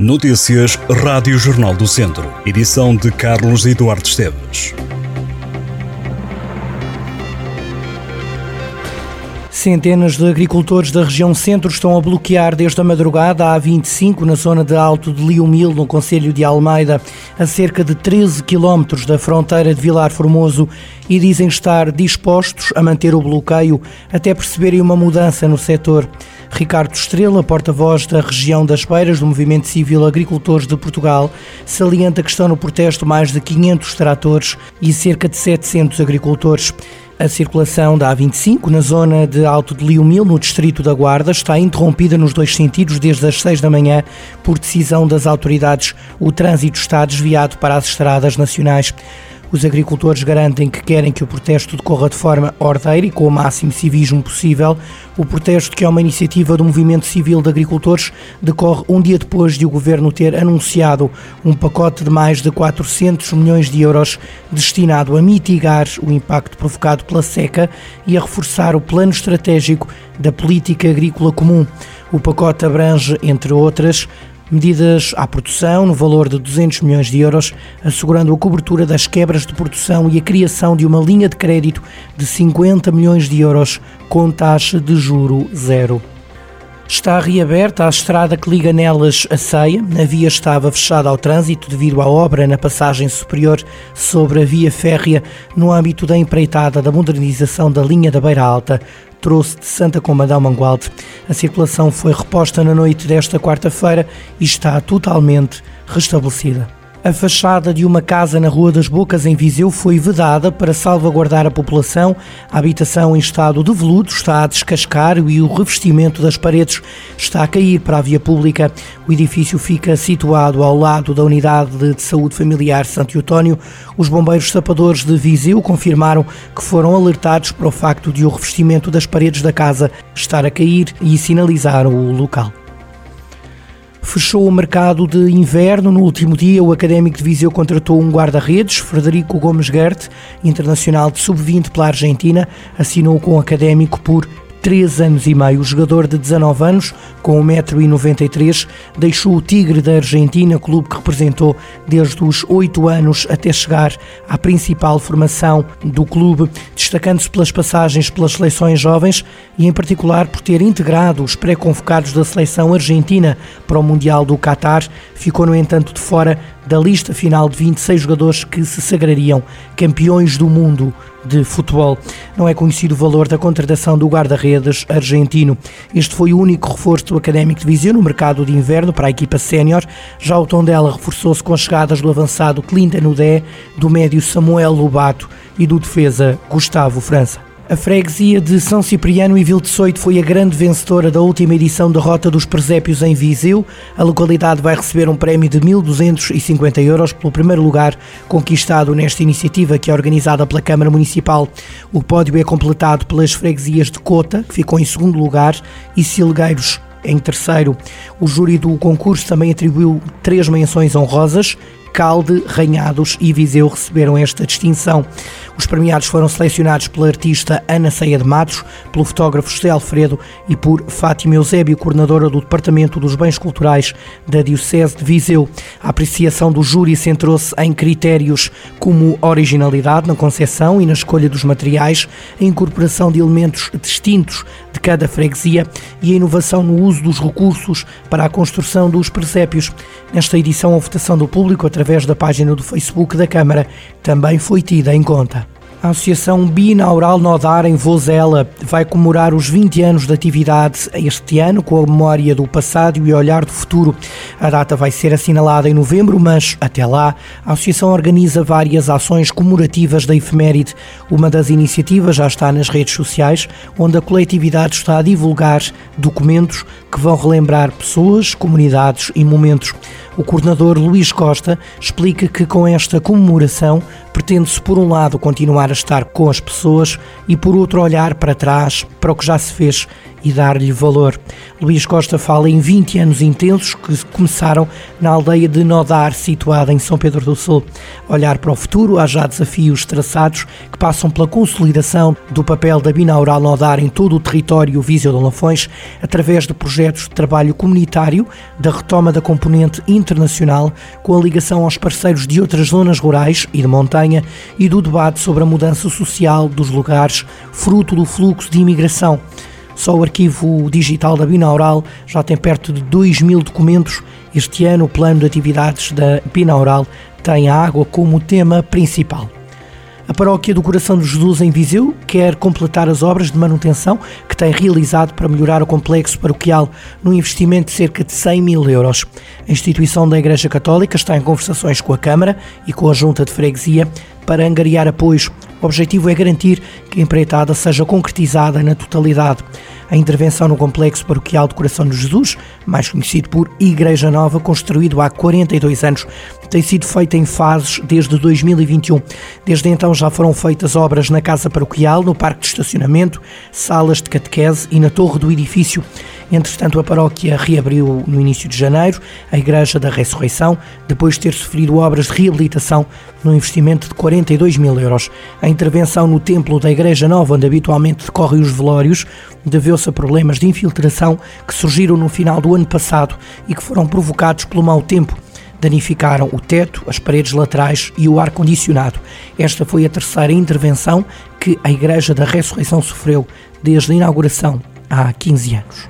Notícias Rádio Jornal do Centro. Edição de Carlos Eduardo Esteves. Centenas de agricultores da região centro estão a bloquear desde a madrugada a A25 na zona de Alto de Liumil, no Conselho de Almeida, a cerca de 13 quilómetros da fronteira de Vilar Formoso e dizem estar dispostos a manter o bloqueio até perceberem uma mudança no setor. Ricardo Estrela, porta-voz da região das Beiras do Movimento Civil Agricultores de Portugal, salienta que estão no protesto mais de 500 tratores e cerca de 700 agricultores. A circulação da A25 na zona de Alto de Liumil, no distrito da Guarda, está interrompida nos dois sentidos desde as 6 da manhã por decisão das autoridades. O trânsito está desviado para as estradas nacionais. Os agricultores garantem que querem que o protesto decorra de forma ordeira e com o máximo civismo possível. O protesto, que é uma iniciativa do Movimento Civil de Agricultores, decorre um dia depois de o governo ter anunciado um pacote de mais de 400 milhões de euros destinado a mitigar o impacto provocado pela seca e a reforçar o plano estratégico da política agrícola comum. O pacote abrange, entre outras, medidas à produção no valor de 200 milhões de euros, assegurando a cobertura das quebras de produção e a criação de uma linha de crédito de 50 milhões de euros com taxa de juro zero. Está reaberta a estrada que liga nelas a Ceia. A via estava fechada ao trânsito devido à obra na passagem superior sobre a via férrea no âmbito da empreitada da modernização da linha da Beira Alta trouxe de Santa Combadão Mangualde. A circulação foi reposta na noite desta quarta-feira e está totalmente restabelecida. A fachada de uma casa na Rua das Bocas, em Viseu, foi vedada para salvaguardar a população. A habitação em estado de veludo está a descascar e o revestimento das paredes está a cair para a via pública. O edifício fica situado ao lado da Unidade de Saúde Familiar Santo Eutónio. Os bombeiros sapadores de Viseu confirmaram que foram alertados para o facto de o revestimento das paredes da casa estar a cair e sinalizaram o local fechou o mercado de inverno. No último dia, o Académico de Viseu contratou um guarda-redes, Frederico Gomes Gert, internacional de sub-20 pela Argentina, assinou com o Académico por 3 anos e meio. O jogador de 19 anos, com 1,93m, deixou o Tigre da Argentina, clube que representou desde os 8 anos até chegar à principal formação do clube, destacando-se pelas passagens pelas seleções jovens e, em particular, por ter integrado os pré-convocados da seleção argentina para o Mundial do Qatar. Ficou, no entanto, de fora da lista final de 26 jogadores que se sagrariam campeões do mundo de futebol. Não é conhecido o valor da contratação do guarda-redes argentino. Este foi o único reforço do Académico de Viseu no mercado de inverno para a equipa sénior. Já o Tondela reforçou-se com chegadas do avançado Clinton Udé, do médio Samuel Lobato e do defesa Gustavo França. A freguesia de São Cipriano e Vil de Soito foi a grande vencedora da última edição da Rota dos Presépios em Viseu. A localidade vai receber um prémio de 1.250 euros pelo primeiro lugar conquistado nesta iniciativa que é organizada pela Câmara Municipal. O pódio é completado pelas freguesias de Cota, que ficou em segundo lugar, e Silgueiros, em terceiro. O júri do concurso também atribuiu três menções honrosas. Calde, Ranhados e Viseu receberam esta distinção. Os premiados foram selecionados pela artista Ana Ceia de Matos, pelo fotógrafo José Alfredo e por Fátima Eusébio, coordenadora do Departamento dos Bens Culturais da Diocese de Viseu. A apreciação do júri centrou-se em critérios como originalidade na concepção e na escolha dos materiais, a incorporação de elementos distintos de cada freguesia e a inovação no uso dos recursos para a construção dos presépios. Nesta edição, a votação do público através da página do Facebook da Câmara também foi tida em conta. A Associação Binaural Nodar em Vozela vai comemorar os 20 anos de atividade este ano com a memória do passado e olhar do futuro. A data vai ser assinalada em novembro, mas até lá a Associação organiza várias ações comemorativas da efeméride. Uma das iniciativas já está nas redes sociais, onde a coletividade está a divulgar documentos que vão relembrar pessoas, comunidades e momentos. O coordenador Luís Costa explica que com esta comemoração pretende-se, por um lado, continuar a estar com as pessoas e, por outro, olhar para trás, para o que já se fez e dar-lhe valor. Luís Costa fala em 20 anos intensos que começaram na aldeia de Nodar, situada em São Pedro do Sul. Olhar para o futuro, há já desafios traçados que passam pela consolidação do papel da Binaural Nodar em todo o território Viseu de Lafões, através de projetos de trabalho comunitário, da retoma da componente internacional, com a ligação aos parceiros de outras zonas rurais e de montanha e do debate sobre a mudança social dos lugares, fruto do fluxo de imigração. Só o arquivo digital da Binaural já tem perto de 2 mil documentos. Este ano, o plano de atividades da Binaural tem a água como tema principal. A Paróquia do Coração de Jesus em Viseu quer completar as obras de manutenção que tem realizado para melhorar o complexo paroquial num investimento de cerca de 100 mil euros. A instituição da Igreja Católica está em conversações com a Câmara e com a Junta de Freguesia para angariar apoios. O objetivo é garantir que a empreitada seja concretizada na totalidade. A intervenção no complexo paroquial do Coração de Jesus, mais conhecido por Igreja Nova, construído há 42 anos, tem sido feita em fases desde 2021. Desde então já foram feitas obras na Casa Paroquial, no Parque de Estacionamento, salas de catequese e na torre do edifício. Entretanto, a paróquia reabriu no início de janeiro a Igreja da Ressurreição, depois de ter sofrido obras de reabilitação no investimento de 42 mil euros. A intervenção no templo da Igreja Nova, onde habitualmente decorrem os velórios, deveu-se a problemas de infiltração que surgiram no final do ano passado e que foram provocados pelo mau tempo danificaram o teto, as paredes laterais e o ar-condicionado. Esta foi a terceira intervenção que a Igreja da Ressurreição sofreu desde a inauguração há 15 anos.